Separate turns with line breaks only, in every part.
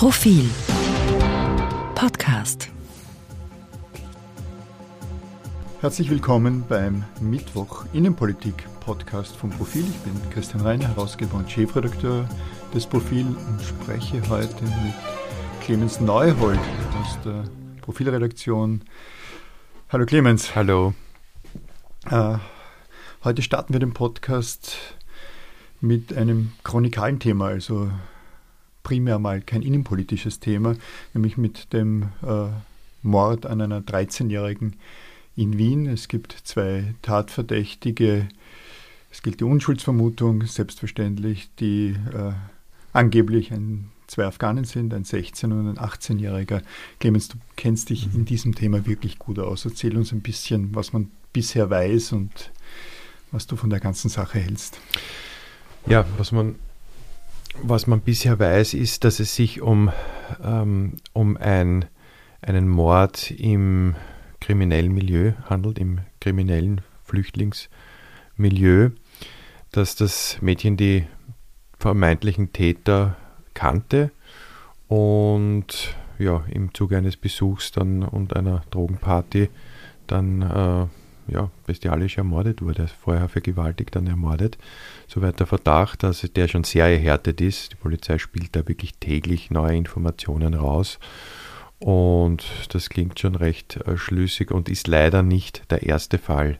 Profil Podcast.
Herzlich willkommen beim Mittwoch Innenpolitik Podcast vom Profil. Ich bin Christian Reiner, Herausgeber und Chefredakteur des Profil und spreche heute mit Clemens Neuhold aus der Profilredaktion. Hallo Clemens.
Hallo.
Äh, heute starten wir den Podcast mit einem chronikalen Thema, also primär mal kein innenpolitisches Thema, nämlich mit dem äh, Mord an einer 13-Jährigen in Wien. Es gibt zwei Tatverdächtige. Es gilt die Unschuldsvermutung, selbstverständlich, die äh, angeblich ein, zwei Afghanen sind, ein 16- und ein 18-Jähriger. Clemens, du kennst dich in diesem Thema wirklich gut aus. Erzähl uns ein bisschen, was man bisher weiß und was du von der ganzen Sache hältst.
Ja, was man was man bisher weiß, ist, dass es sich um, ähm, um ein, einen Mord im kriminellen Milieu handelt, im kriminellen Flüchtlingsmilieu, dass das Mädchen die vermeintlichen Täter kannte und ja, im Zuge eines Besuchs dann und einer Drogenparty dann äh, ja, bestialisch ermordet wurde, vorher vergewaltigt, dann ermordet. Soweit der Verdacht, dass der schon sehr erhärtet ist. Die Polizei spielt da wirklich täglich neue Informationen raus. Und das klingt schon recht äh, schlüssig und ist leider nicht der erste Fall,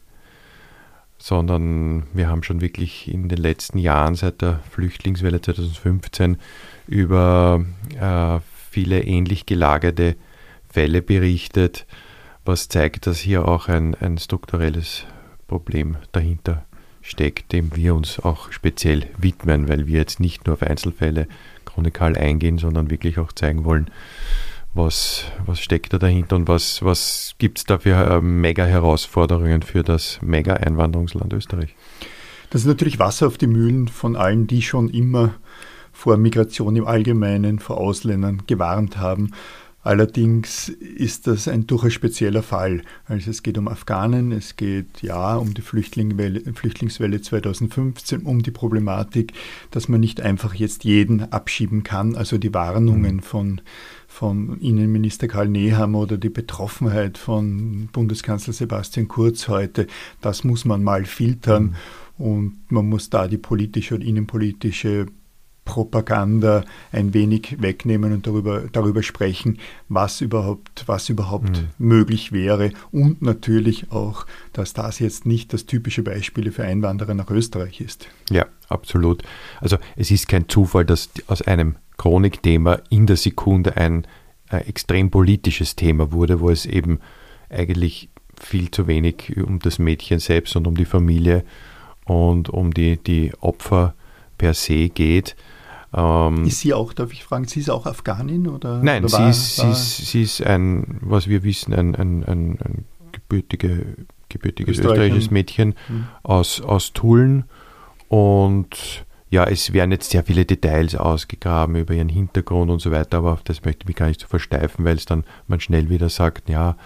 sondern wir haben schon wirklich in den letzten Jahren seit der Flüchtlingswelle 2015 über äh, viele ähnlich gelagerte Fälle berichtet was zeigt, dass hier auch ein, ein strukturelles Problem dahinter steckt, dem wir uns auch speziell widmen, weil wir jetzt nicht nur auf Einzelfälle chronikal eingehen, sondern wirklich auch zeigen wollen, was, was steckt da dahinter und was, was gibt es da für äh, Mega-Herausforderungen für das Mega-Einwanderungsland Österreich.
Das ist natürlich Wasser auf die Mühlen von allen, die schon immer vor Migration im Allgemeinen, vor Ausländern gewarnt haben. Allerdings ist das ein durchaus spezieller Fall. Also es geht um Afghanen, es geht ja um die Flüchtlingswelle 2015, um die Problematik, dass man nicht einfach jetzt jeden abschieben kann. Also die Warnungen mhm. von, von Innenminister Karl Nehammer oder die Betroffenheit von Bundeskanzler Sebastian Kurz heute, das muss man mal filtern. Mhm. Und man muss da die politische und innenpolitische Propaganda ein wenig wegnehmen und darüber, darüber sprechen, was überhaupt, was überhaupt mhm. möglich wäre. Und natürlich auch, dass das jetzt nicht das typische Beispiel für Einwanderer nach Österreich ist.
Ja, absolut. Also es ist kein Zufall, dass aus einem Chronikthema in der Sekunde ein äh, extrem politisches Thema wurde, wo es eben eigentlich viel zu wenig um das Mädchen selbst und um die Familie und um die, die Opfer per se geht.
Ähm, ist sie auch, darf ich fragen, sie ist auch Afghanin? Oder,
nein,
oder
sie, war, ist, war sie, ist, sie ist ein, was wir wissen, ein, ein, ein, ein gebürtige, gebürtiges österreichisches Mädchen mhm. aus, aus Tulln. Und ja, es werden jetzt sehr viele Details ausgegraben über ihren Hintergrund und so weiter, aber auf das möchte ich mich gar nicht so versteifen, weil es dann man schnell wieder sagt, ja,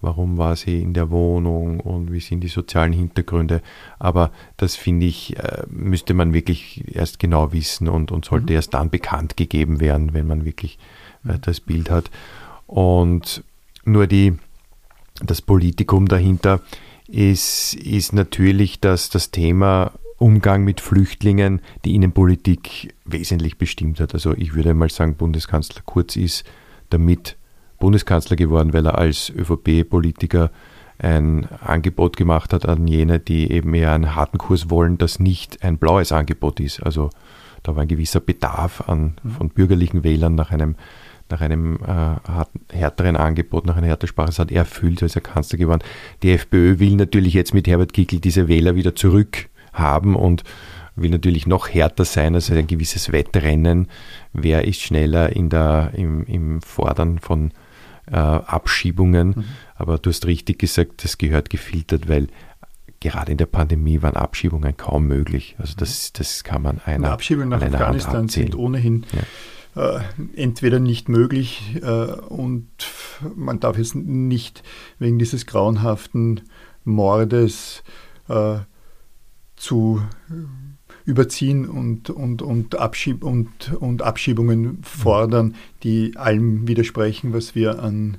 warum war sie in der Wohnung und wie sind die sozialen Hintergründe. Aber das finde ich, äh, müsste man wirklich erst genau wissen und, und sollte mhm. erst dann bekannt gegeben werden, wenn man wirklich äh, mhm. das Bild hat. Und nur die, das Politikum dahinter ist, ist natürlich, dass das Thema Umgang mit Flüchtlingen die Innenpolitik wesentlich bestimmt hat. Also ich würde mal sagen, Bundeskanzler Kurz ist damit Bundeskanzler geworden, weil er als ÖVP-Politiker ein Angebot gemacht hat an jene, die eben eher einen harten Kurs wollen, das nicht ein blaues Angebot ist. Also da war ein gewisser Bedarf an, mhm. von bürgerlichen Wählern nach einem, nach einem äh, härteren Angebot, nach einer härteren Sprache. Das hat er erfüllt, als er Kanzler geworden. Die FPÖ will natürlich jetzt mit Herbert Kickl diese Wähler wieder zurückhaben und will natürlich noch härter sein, also ein gewisses Wettrennen. Wer ist schneller in der, im, im Fordern von äh, Abschiebungen. Mhm. Aber du hast richtig gesagt, das gehört gefiltert, weil gerade in der Pandemie waren Abschiebungen kaum möglich. Also das, das kann man einer.
Abschiebungen nach Afghanistan sind ohnehin ja. äh, entweder nicht möglich äh, und man darf es nicht wegen dieses grauenhaften Mordes äh, zu überziehen und, und, und, Abschieb und, und Abschiebungen fordern, die allem widersprechen, was wir an,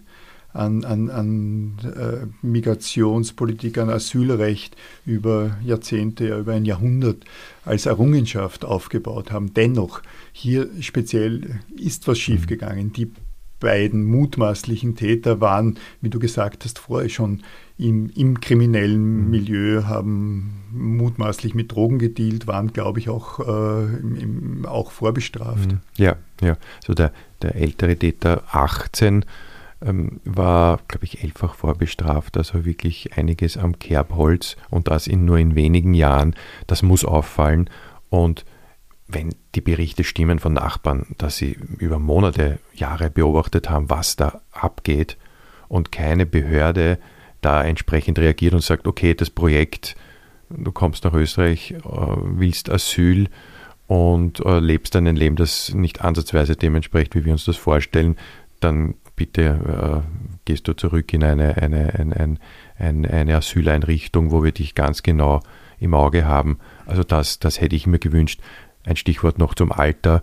an, an, an äh, Migrationspolitik, an Asylrecht über Jahrzehnte, ja, über ein Jahrhundert als Errungenschaft aufgebaut haben. Dennoch, hier speziell ist was schiefgegangen. Die beiden mutmaßlichen Täter waren, wie du gesagt hast, vorher schon im, im kriminellen mhm. Milieu, haben mutmaßlich mit Drogen gedealt, waren, glaube ich, auch, äh, im, auch vorbestraft. Mhm.
Ja, ja. So der, der ältere Täter 18 ähm, war, glaube ich, elffach vorbestraft, also wirklich einiges am Kerbholz und das in nur in wenigen Jahren. Das muss auffallen. Und wenn die Berichte stimmen von Nachbarn, dass sie über Monate, Jahre beobachtet haben, was da abgeht und keine Behörde da entsprechend reagiert und sagt, okay, das Projekt, du kommst nach Österreich, äh, willst Asyl und äh, lebst ein Leben, das nicht ansatzweise dementsprechend, wie wir uns das vorstellen, dann bitte äh, gehst du zurück in eine, eine, eine, eine, eine Asyleinrichtung, wo wir dich ganz genau im Auge haben. Also das, das hätte ich mir gewünscht. Ein Stichwort noch zum Alter.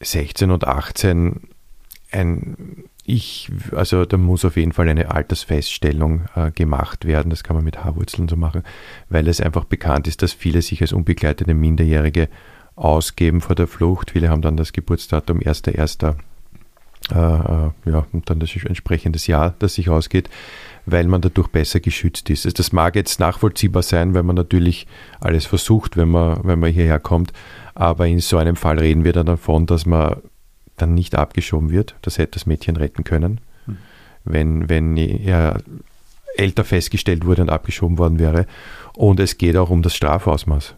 16 und 18, ein, ich, also da muss auf jeden Fall eine Altersfeststellung äh, gemacht werden. Das kann man mit Haarwurzeln so machen, weil es einfach bekannt ist, dass viele sich als unbegleitete Minderjährige ausgeben vor der Flucht. Viele haben dann das Geburtsdatum 1.1. Äh, äh, ja, und dann das entsprechendes Jahr, das sich ausgeht weil man dadurch besser geschützt ist. Also das mag jetzt nachvollziehbar sein, weil man natürlich alles versucht, wenn man, wenn man hierher kommt. Aber in so einem Fall reden wir dann davon, dass man dann nicht abgeschoben wird. Das hätte das Mädchen retten können. Hm. Wenn, wenn er älter festgestellt wurde und abgeschoben worden wäre. Und es geht auch um das Strafausmaß.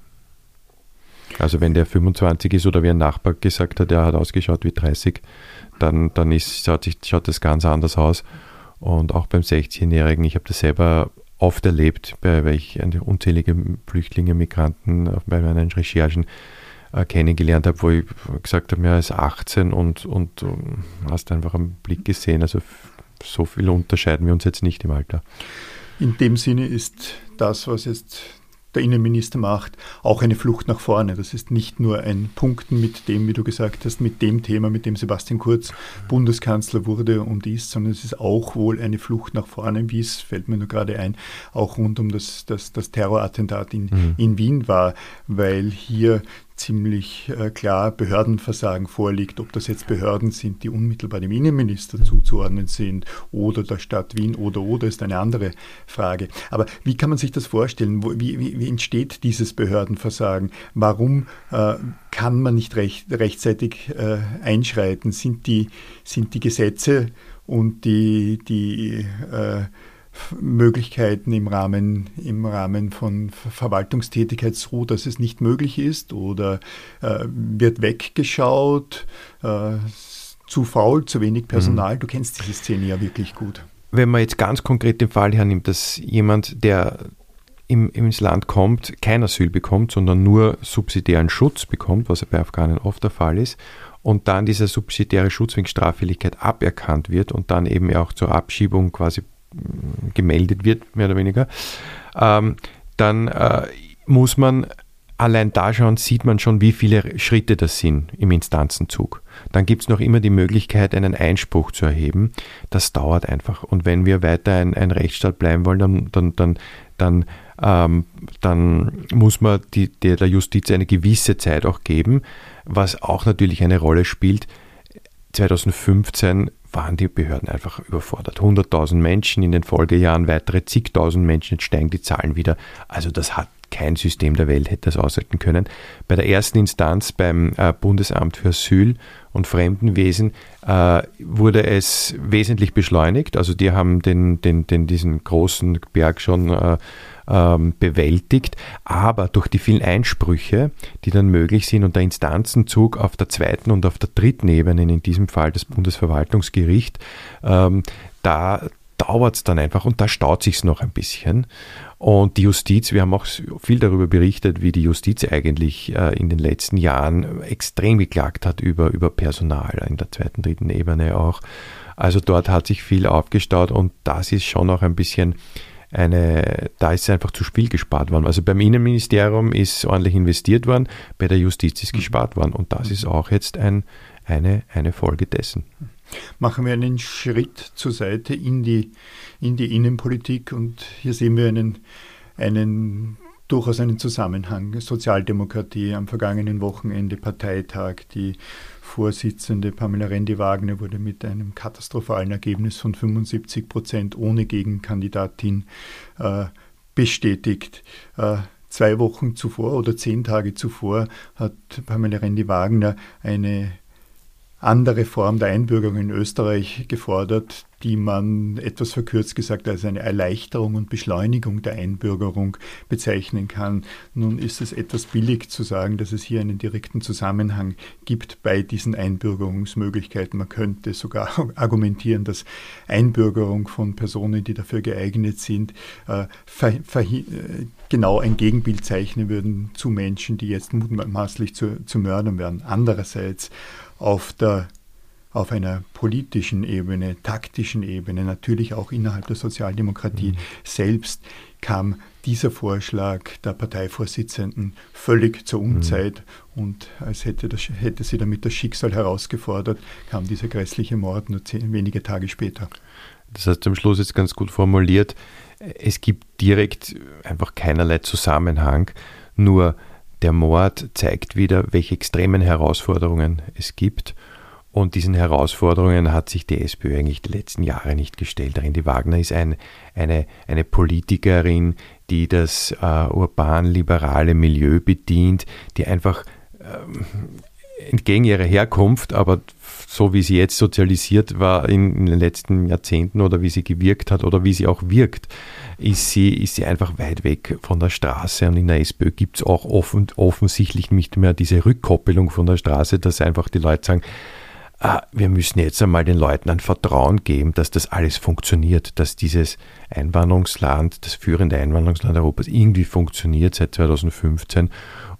Also wenn der 25 ist oder wie ein Nachbar gesagt hat, er hat ausgeschaut wie 30, dann, dann ist, schaut, sich, schaut das ganz anders aus. Und auch beim 16-Jährigen, ich habe das selber oft erlebt, weil ich unzählige Flüchtlinge, Migranten bei meinen Recherchen äh, kennengelernt habe, wo ich gesagt habe, ja, ist 18 und, und um, hast einfach einen Blick gesehen. Also so viel unterscheiden wir uns jetzt nicht im Alter.
In dem Sinne ist das, was jetzt der Innenminister macht, auch eine Flucht nach vorne. Das ist nicht nur ein Punkten mit dem, wie du gesagt hast, mit dem Thema, mit dem Sebastian Kurz Bundeskanzler wurde und ist, sondern es ist auch wohl eine Flucht nach vorne, wie es, fällt mir nur gerade ein, auch rund um das, das, das Terrorattentat in, mhm. in Wien war, weil hier ziemlich äh, klar Behördenversagen vorliegt, ob das jetzt Behörden sind, die unmittelbar dem Innenminister zuzuordnen sind oder der Stadt Wien oder oder ist eine andere Frage. Aber wie kann man sich das vorstellen? Wie, wie, wie, entsteht dieses Behördenversagen? Warum äh, kann man nicht recht, rechtzeitig äh, einschreiten? Sind die, sind die Gesetze und die, die äh, Möglichkeiten im Rahmen, im Rahmen von Verwaltungstätigkeit so, dass es nicht möglich ist oder äh, wird weggeschaut, äh, zu faul, zu wenig Personal. Mhm. Du kennst diese Szene ja wirklich gut.
Wenn man jetzt ganz konkret den Fall hernimmt, dass jemand, der im, ins Land kommt, kein Asyl bekommt, sondern nur subsidiären Schutz bekommt, was ja bei Afghanen oft der Fall ist, und dann dieser subsidiäre Schutz wegen Straffälligkeit aberkannt wird und dann eben auch zur Abschiebung quasi gemeldet wird, mehr oder weniger, ähm, dann äh, muss man allein da schauen, sieht man schon, wie viele Schritte das sind im Instanzenzug. Dann gibt es noch immer die Möglichkeit, einen Einspruch zu erheben. Das dauert einfach. Und wenn wir weiter ein, ein Rechtsstaat bleiben wollen, dann, dann, dann, dann, ähm, dann muss man die, der, der Justiz eine gewisse Zeit auch geben, was auch natürlich eine Rolle spielt. 2015 waren die Behörden einfach überfordert. 100.000 Menschen in den Folgejahren, weitere zigtausend Menschen, jetzt steigen die Zahlen wieder. Also das hat kein System der Welt hätte das aushalten können. Bei der ersten Instanz beim äh, Bundesamt für Asyl und Fremdenwesen äh, wurde es wesentlich beschleunigt. Also die haben den, den, den, diesen großen Berg schon äh, ähm, bewältigt, aber durch die vielen Einsprüche, die dann möglich sind und der Instanzenzug auf der zweiten und auf der dritten Ebene, in diesem Fall das Bundesverwaltungsgericht, ähm, da dauert es dann einfach und da staut sich noch ein bisschen. Und die Justiz, wir haben auch viel darüber berichtet, wie die Justiz eigentlich äh, in den letzten Jahren extrem geklagt hat über, über Personal in der zweiten, dritten Ebene auch. Also dort hat sich viel aufgestaut und das ist schon auch ein bisschen eine, da ist einfach zu Spiel gespart worden. Also beim Innenministerium ist ordentlich investiert worden, bei der Justiz ist mhm. gespart worden und das ist auch jetzt ein, eine, eine Folge dessen.
Machen wir einen Schritt zur Seite in die, in die Innenpolitik und hier sehen wir einen, einen durchaus einen Zusammenhang. Sozialdemokratie am vergangenen Wochenende, Parteitag, die Vorsitzende Pamela Rendi-Wagner wurde mit einem katastrophalen Ergebnis von 75 Prozent ohne Gegenkandidatin äh, bestätigt. Äh, zwei Wochen zuvor oder zehn Tage zuvor hat Pamela Rendi-Wagner eine andere Form der Einbürgerung in Österreich gefordert, die man etwas verkürzt gesagt als eine Erleichterung und Beschleunigung der Einbürgerung bezeichnen kann. Nun ist es etwas billig zu sagen, dass es hier einen direkten Zusammenhang gibt bei diesen Einbürgerungsmöglichkeiten. Man könnte sogar argumentieren, dass Einbürgerung von Personen, die dafür geeignet sind, äh, äh, genau ein Gegenbild zeichnen würden zu Menschen, die jetzt mutmaßlich zu, zu Mördern werden. Andererseits auf der auf einer politischen Ebene, taktischen Ebene, natürlich auch innerhalb der Sozialdemokratie mhm. selbst, kam dieser Vorschlag der Parteivorsitzenden völlig zur mhm. Unzeit mhm. und als hätte, das, hätte sie damit das Schicksal herausgefordert, kam dieser grässliche Mord nur zehn, wenige Tage später.
Das heißt am Schluss jetzt ganz gut formuliert, es gibt direkt einfach keinerlei Zusammenhang, nur der Mord zeigt wieder, welche extremen Herausforderungen es gibt. Und diesen Herausforderungen hat sich die SPÖ eigentlich die letzten Jahre nicht gestellt. Rendi Wagner ist ein, eine, eine Politikerin, die das äh, urban-liberale Milieu bedient, die einfach ähm, entgegen ihrer Herkunft, aber so wie sie jetzt sozialisiert war in, in, den letzten Jahrzehnten oder wie sie gewirkt hat oder wie sie auch wirkt, ist sie, ist sie einfach weit weg von der Straße. Und in der SPÖ gibt es auch offen, offensichtlich nicht mehr diese Rückkoppelung von der Straße, dass einfach die Leute sagen, ah, wir müssen jetzt einmal den Leuten ein Vertrauen geben, dass das alles funktioniert, dass dieses Einwanderungsland, das führende Einwanderungsland Europas irgendwie funktioniert seit 2015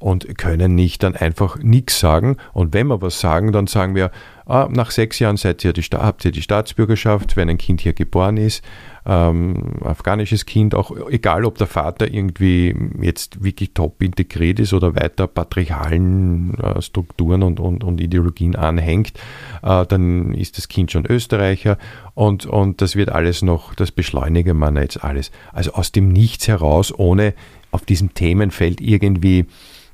und können nicht dann einfach nichts sagen. Und wenn wir was sagen, dann sagen wir, ah, nach sechs Jahren seid ihr die, habt ihr die Staatsbürgerschaft, wenn ein Kind hier geboren ist, ähm, afghanisches Kind, auch egal ob der Vater irgendwie jetzt wirklich top integriert ist oder weiter patriarchalen äh, Strukturen und, und, und Ideologien anhängt, äh, dann ist das Kind schon Österreicher und, und das wird alles noch, das beschleunigen wir jetzt alles. Also aus dem Nichts heraus, ohne auf diesem Themenfeld irgendwie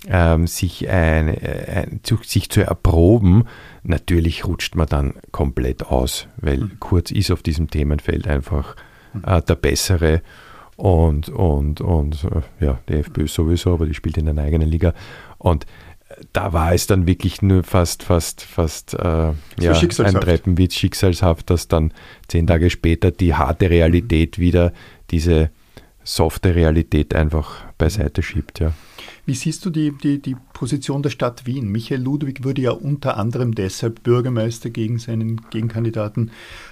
ähm, sich, ein, ein, zu, sich zu erproben, natürlich rutscht man dann komplett aus, weil mhm. Kurz ist auf diesem Themenfeld einfach mhm. äh, der Bessere. Und, und, und äh, ja, die FPÖ sowieso, aber die spielt in einer eigenen Liga. Und äh, da war es dann wirklich nur fast, fast, fast äh, ja, ein Treppenwitz, schicksalshaft, dass dann zehn Tage später die harte Realität wieder diese softe Realität einfach beiseite schiebt. Ja.
Wie siehst du die, die, die Position der Stadt Wien? Michael Ludwig wurde ja unter anderem deshalb Bürgermeister gegen seinen Gegenkandidaten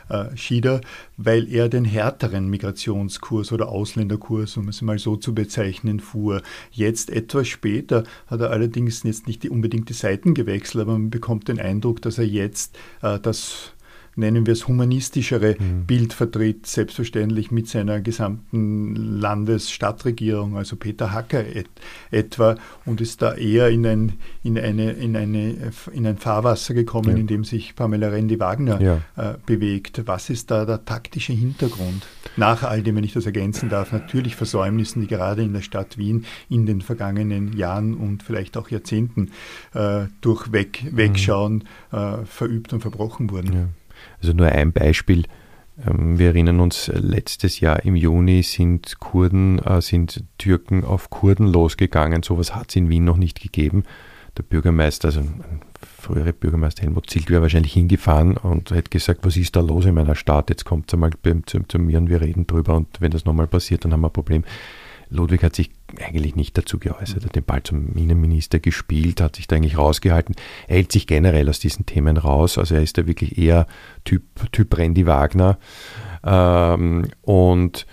äh, Schieder, weil er den härteren Migrationskurs oder Ausländerkurs, um es mal so zu bezeichnen, fuhr. Jetzt etwas später hat er allerdings jetzt nicht die unbedingt die Seiten gewechselt, aber man bekommt den Eindruck, dass er jetzt äh, das nennen wir es, humanistischere mhm. Bild vertritt, selbstverständlich mit seiner gesamten Landesstadtregierung, also Peter Hacker et, etwa, und ist da eher in ein, in eine, in eine, in ein Fahrwasser gekommen, ja. in dem sich Pamela Rendi-Wagner ja. äh, bewegt. Was ist da der taktische Hintergrund? Nach all dem, wenn ich das ergänzen darf, natürlich Versäumnissen, die gerade in der Stadt Wien in den vergangenen Jahren und vielleicht auch Jahrzehnten äh, durch Weg, Wegschauen mhm. äh, verübt und verbrochen wurden.
Ja. Also nur ein Beispiel. Ähm, wir erinnern uns, letztes Jahr im Juni sind Kurden, äh, sind Türken auf Kurden losgegangen. Sowas hat es in Wien noch nicht gegeben. Der Bürgermeister, also ein früherer Bürgermeister Helmut Zilt, wäre wahrscheinlich hingefahren und hätte gesagt, was ist da los in meiner Stadt? Jetzt kommt es einmal zu, zu mir und wir reden drüber und wenn das nochmal passiert, dann haben wir ein Problem. Ludwig hat sich eigentlich nicht dazu geäußert, hat den Ball zum Innenminister gespielt, hat sich da eigentlich rausgehalten. Er hält sich generell aus diesen Themen raus, also er ist da wirklich eher Typ, typ Randy Wagner. Ähm, und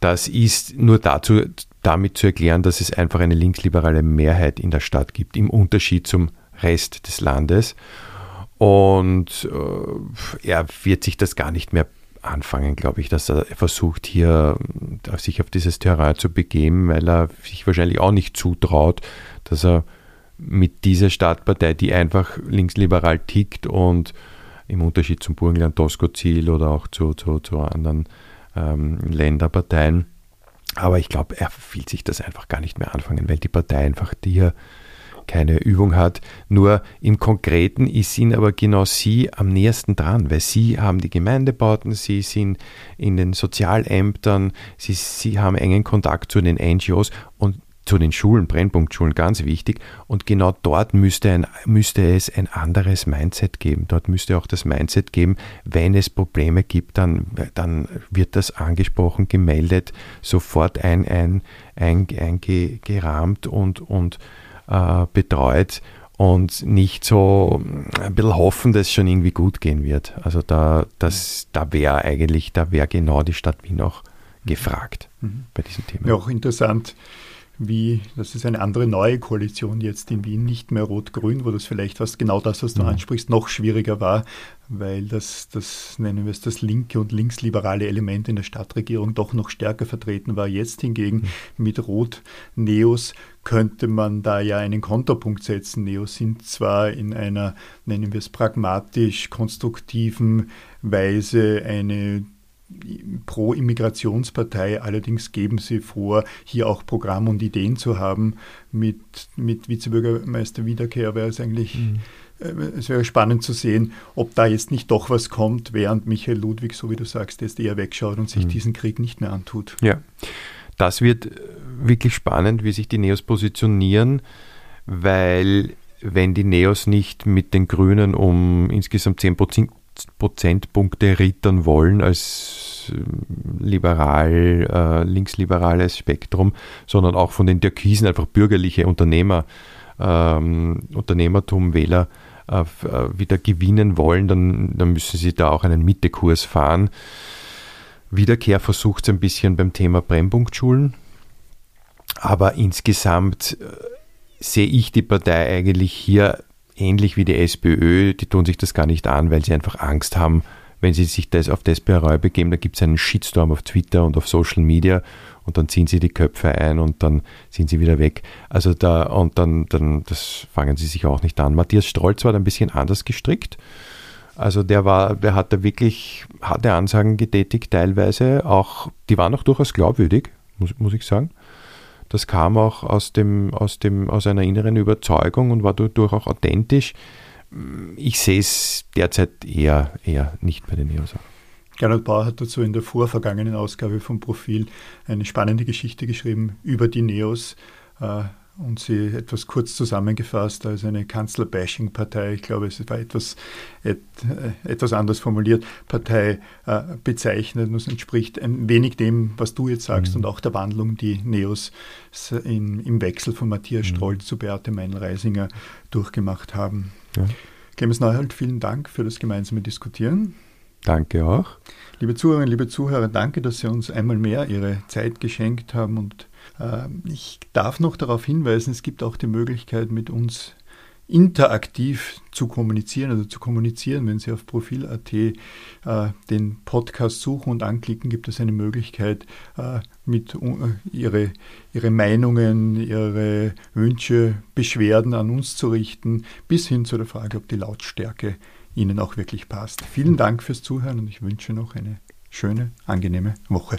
das ist nur dazu, damit zu erklären, dass es einfach eine linksliberale Mehrheit in der Stadt gibt, im Unterschied zum Rest des Landes. Und äh, er wird sich das gar nicht mehr anfangen, glaube ich, dass er versucht, hier sich auf dieses Terrain zu begeben, weil er sich wahrscheinlich auch nicht zutraut, dass er mit dieser Staatspartei, die einfach linksliberal tickt und im Unterschied zum Burgenland Tosco-Ziel oder auch zu, zu, zu anderen ähm, Länderparteien. Aber ich glaube, er will sich das einfach gar nicht mehr anfangen, weil die Partei einfach hier keine Übung hat. Nur im Konkreten ist Ihnen aber genau Sie am nächsten dran, weil Sie haben die Gemeindebauten, Sie sind in den Sozialämtern, Sie, Sie haben engen Kontakt zu den NGOs und zu den Schulen, Brennpunktschulen, ganz wichtig. Und genau dort müsste, ein, müsste es ein anderes Mindset geben. Dort müsste auch das Mindset geben, wenn es Probleme gibt, dann, dann wird das angesprochen, gemeldet, sofort ein, ein, ein, eingerahmt und, und äh, betreut und nicht so ein bisschen hoffen, dass es schon irgendwie gut gehen wird. Also da, da wäre eigentlich, da wäre genau die Stadt Wien auch gefragt mhm. bei diesem Thema.
Ja, auch interessant wie, das ist eine andere neue Koalition jetzt in Wien, nicht mehr rot-grün, wo das vielleicht was genau das, was du mhm. ansprichst, noch schwieriger war, weil das, das, nennen wir es, das linke und linksliberale Element in der Stadtregierung doch noch stärker vertreten war. Jetzt hingegen mhm. mit Rot-Neos könnte man da ja einen Konterpunkt setzen. Neos sind zwar in einer, nennen wir es, pragmatisch konstruktiven Weise eine Pro-Immigrationspartei. Allerdings geben sie vor, hier auch Programm und Ideen zu haben. Mit, mit Vizebürgermeister Wiederkehr wäre es eigentlich, mhm. äh, es wäre spannend zu sehen, ob da jetzt nicht doch was kommt, während Michael Ludwig, so wie du sagst, jetzt eher wegschaut und sich mhm. diesen Krieg nicht mehr antut.
Ja, das wird wirklich spannend, wie sich die Neos positionieren, weil wenn die Neos nicht mit den Grünen um insgesamt 10 Prozentpunkte rittern wollen als äh, liberal, äh, linksliberales Spektrum, sondern auch von den Türkisen einfach bürgerliche Unternehmer, ähm, Unternehmertum, Wähler äh, äh, wieder gewinnen wollen, dann, dann müssen sie da auch einen Mittekurs fahren. Wiederkehr versucht es ein bisschen beim Thema Brennpunktschulen, aber insgesamt äh, sehe ich die Partei eigentlich hier ähnlich wie die SPÖ, die tun sich das gar nicht an, weil sie einfach Angst haben, wenn sie sich das auf das begeben, da gibt es einen Shitstorm auf Twitter und auf Social Media und dann ziehen sie die Köpfe ein und dann sind sie wieder weg. Also da, und dann, dann, das fangen sie sich auch nicht an. Matthias Strolz war da ein bisschen anders gestrickt. Also der war, der hat da wirklich harte Ansagen getätigt, teilweise auch, die waren auch durchaus glaubwürdig, muss, muss ich sagen. Das kam auch aus, dem, aus, dem, aus einer inneren Überzeugung und war dadurch auch authentisch. Ich sehe es derzeit eher, eher nicht bei den Neos.
Gernot Bauer hat dazu in der vorvergangenen Ausgabe vom Profil eine spannende Geschichte geschrieben über die Neos. Und sie etwas kurz zusammengefasst als eine Kanzler-Bashing-Partei. Ich glaube, es war etwas, et, äh, etwas anders formuliert, Partei äh, bezeichnet und es entspricht ein wenig dem, was du jetzt sagst mhm. und auch der Wandlung, die Neos in, im Wechsel von Matthias mhm. Stroll zu Beate Meinl-Reisinger durchgemacht haben. Ja. Clemens Neuhold, vielen Dank für das gemeinsame Diskutieren.
Danke auch.
Liebe Zuhörerinnen, liebe Zuhörer, danke, dass Sie uns einmal mehr Ihre Zeit geschenkt haben und ich darf noch darauf hinweisen, es gibt auch die Möglichkeit, mit uns interaktiv zu kommunizieren oder zu kommunizieren. Wenn Sie auf Profil.at äh, den Podcast suchen und anklicken, gibt es eine Möglichkeit, äh, mit uh, ihre, ihre Meinungen, Ihre Wünsche, Beschwerden an uns zu richten, bis hin zu der Frage, ob die Lautstärke Ihnen auch wirklich passt. Vielen Dank fürs Zuhören und ich wünsche noch eine schöne, angenehme Woche.